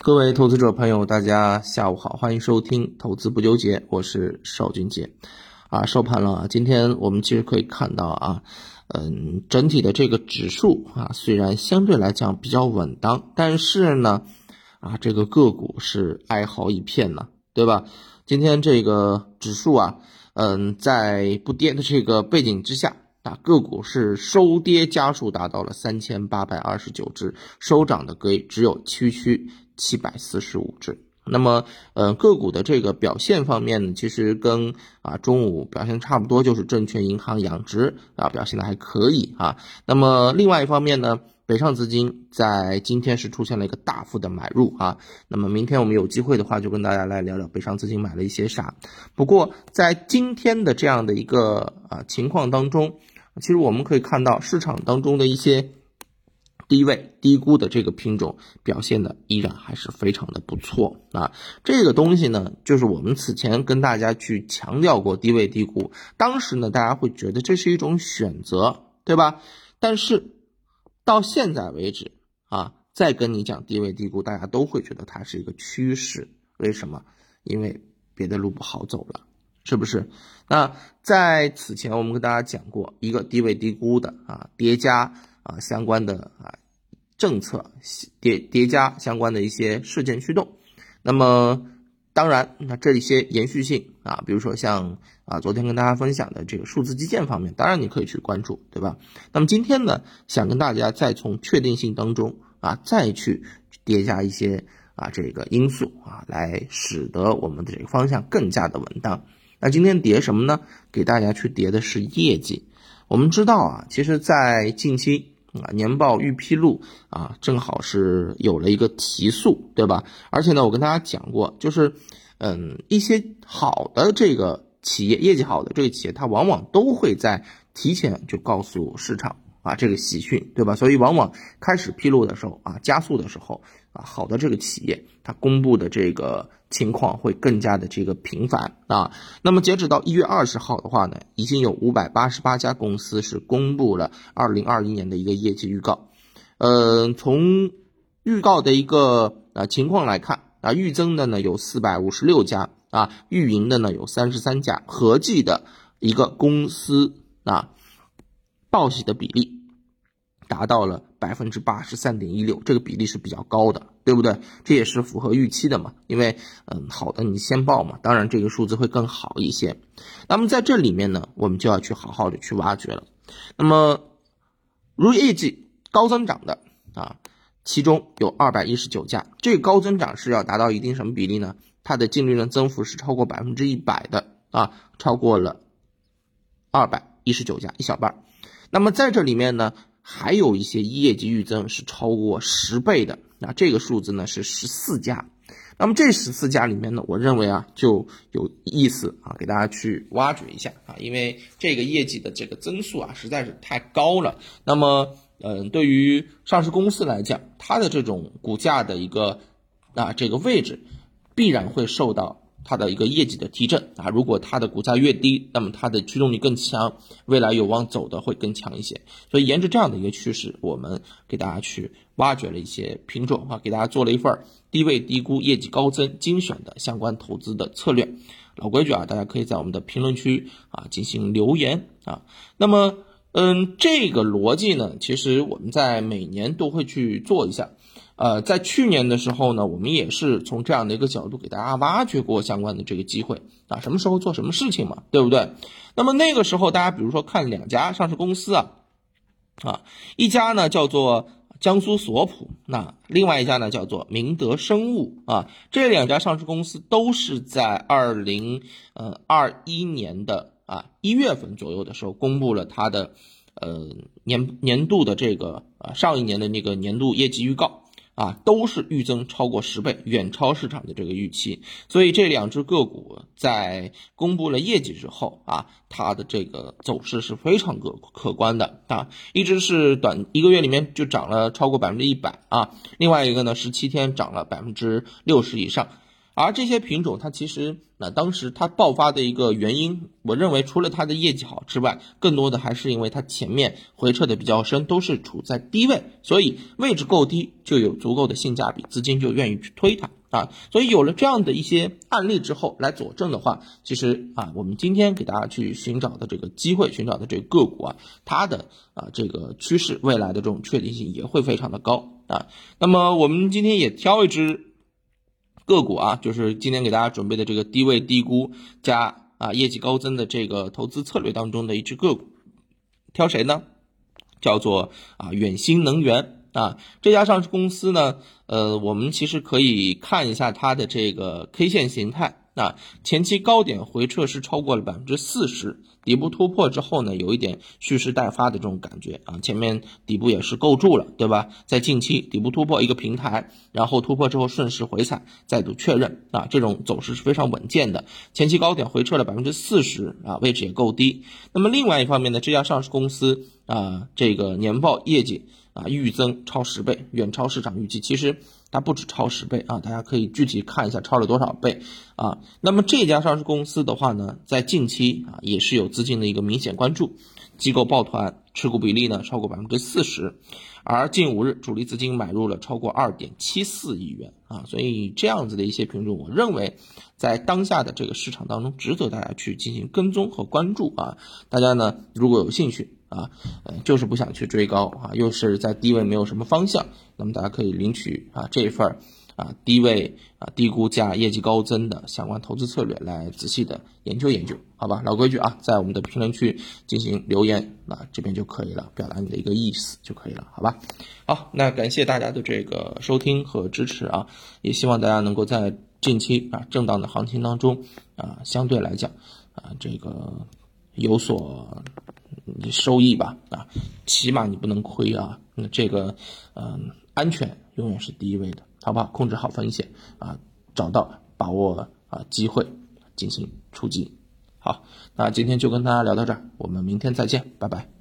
各位投资者朋友，大家下午好，欢迎收听投资不纠结，我是邵军杰。啊，收盘了，今天我们其实可以看到啊，嗯，整体的这个指数啊，虽然相对来讲比较稳当，但是呢，啊，这个个股是哀嚎一片呢，对吧？今天这个指数啊，嗯，在不跌的这个背景之下。啊，个股是收跌家数达到了三千八百二十九只，收涨的个只有区区七百四十五只。那么，呃，个股的这个表现方面呢，其实跟啊中午表现差不多，就是证券、银行、养殖啊表现的还可以啊。那么另外一方面呢？北上资金在今天是出现了一个大幅的买入啊，那么明天我们有机会的话，就跟大家来聊聊北上资金买了一些啥。不过在今天的这样的一个啊情况当中，其实我们可以看到市场当中的一些低位低估的这个品种表现的依然还是非常的不错啊。这个东西呢，就是我们此前跟大家去强调过低位低估，当时呢大家会觉得这是一种选择，对吧？但是。到现在为止啊，再跟你讲低位低估，大家都会觉得它是一个趋势。为什么？因为别的路不好走了，是不是？那在此前我们跟大家讲过一个低位低估的啊叠加啊相关的啊政策叠叠加相关的一些事件驱动，那么。当然，那这一些延续性啊，比如说像啊，昨天跟大家分享的这个数字基建方面，当然你可以去关注，对吧？那么今天呢，想跟大家再从确定性当中啊，再去叠加一些啊这个因素啊，来使得我们的这个方向更加的稳当。那今天叠什么呢？给大家去叠的是业绩。我们知道啊，其实，在近期。啊，年报预披露啊，正好是有了一个提速，对吧？而且呢，我跟大家讲过，就是，嗯，一些好的这个企业，业绩好的这个企业，它往往都会在提前就告诉市场。啊，这个喜讯，对吧？所以往往开始披露的时候啊，加速的时候啊，好的这个企业，它公布的这个情况会更加的这个频繁啊。那么截止到一月二十号的话呢，已经有五百八十八家公司是公布了二零二一年的一个业绩预告。呃，从预告的一个啊情况来看啊，预增的呢有四百五十六家啊，预盈的呢有三十三家，合计的一个公司啊。报喜的比例达到了百分之八十三点一六，这个比例是比较高的，对不对？这也是符合预期的嘛，因为嗯，好的你先报嘛，当然这个数字会更好一些。那么在这里面呢，我们就要去好好的去挖掘了。那么如业绩高增长的啊，其中有二百一十九家，这个高增长是要达到一定什么比例呢？它的净利润增幅是超过百分之一百的啊，超过了二百一十九家，一小半。那么在这里面呢，还有一些业绩预增是超过十倍的，那这个数字呢是十四家。那么这十四家里面呢，我认为啊就有意思啊，给大家去挖掘一下啊，因为这个业绩的这个增速啊实在是太高了。那么，嗯，对于上市公司来讲，它的这种股价的一个啊这个位置，必然会受到。它的一个业绩的提振啊，如果它的股价越低，那么它的驱动力更强，未来有望走的会更强一些。所以沿着这样的一个趋势，我们给大家去挖掘了一些品种啊，给大家做了一份低位低估、业绩高增精选的相关投资的策略。老规矩啊，大家可以在我们的评论区啊进行留言啊。那么，嗯，这个逻辑呢，其实我们在每年都会去做一下。呃，在去年的时候呢，我们也是从这样的一个角度给大家挖掘过相关的这个机会啊，什么时候做什么事情嘛，对不对？那么那个时候，大家比如说看两家上市公司啊，啊，一家呢叫做江苏索普，那另外一家呢叫做明德生物啊，这两家上市公司都是在二零呃二一年的啊一月份左右的时候公布了它的呃年年度的这个啊上一年的那个年度业绩预告。啊，都是预增超过十倍，远超市场的这个预期。所以这两只个股在公布了业绩之后啊，它的这个走势是非常可可观的啊。一只是短一个月里面就涨了超过百分之一百啊，另外一个呢，十七天涨了百分之六十以上。而这些品种它其实那当时它爆发的一个原因，我认为除了它的业绩好之外，更多的还是因为它前面回撤的比较深，都是处在低位，所以位置够低就有足够的性价比，资金就愿意去推它。啊，所以有了这样的一些案例之后，来佐证的话，其实啊，我们今天给大家去寻找的这个机会，寻找的这个个股啊，它的啊这个趋势未来的这种确定性也会非常的高啊。那么我们今天也挑一只个股啊，就是今天给大家准备的这个低位低估加啊业绩高增的这个投资策略当中的一只个股，挑谁呢？叫做啊远星能源。啊，这家上市公司呢，呃，我们其实可以看一下它的这个 K 线形态。啊，前期高点回撤是超过了百分之四十，底部突破之后呢，有一点蓄势待发的这种感觉啊。前面底部也是构筑了，对吧？在近期底部突破一个平台，然后突破之后顺势回踩，再度确认啊，这种走势是非常稳健的。前期高点回撤了百分之四十啊，位置也够低。那么另外一方面呢，这家上市公司啊，这个年报业绩。啊，预增超十倍，远超市场预期。其实它不止超十倍啊，大家可以具体看一下超了多少倍啊。那么这家上市公司的话呢，在近期啊也是有资金的一个明显关注，机构抱团持股比例呢超过百分之四十，而近五日主力资金买入了超过二点七四亿元啊，所以这样子的一些品种，我认为在当下的这个市场当中，值得大家去进行跟踪和关注啊。大家呢如果有兴趣。啊，呃，就是不想去追高啊，又是在低位没有什么方向，那么大家可以领取啊这一份啊低位啊低估价业绩高增的相关投资策略来仔细的研究研究，好吧？老规矩啊，在我们的评论区进行留言啊，这边就可以了，表达你的一个意思就可以了，好吧？好，那感谢大家的这个收听和支持啊，也希望大家能够在近期啊震荡的行情当中啊，相对来讲啊这个有所。你收益吧，啊，起码你不能亏啊。那这个，嗯，安全永远是第一位的，好不好？控制好风险啊，找到把握啊机会进行出击。好，那今天就跟大家聊到这儿，我们明天再见，拜拜。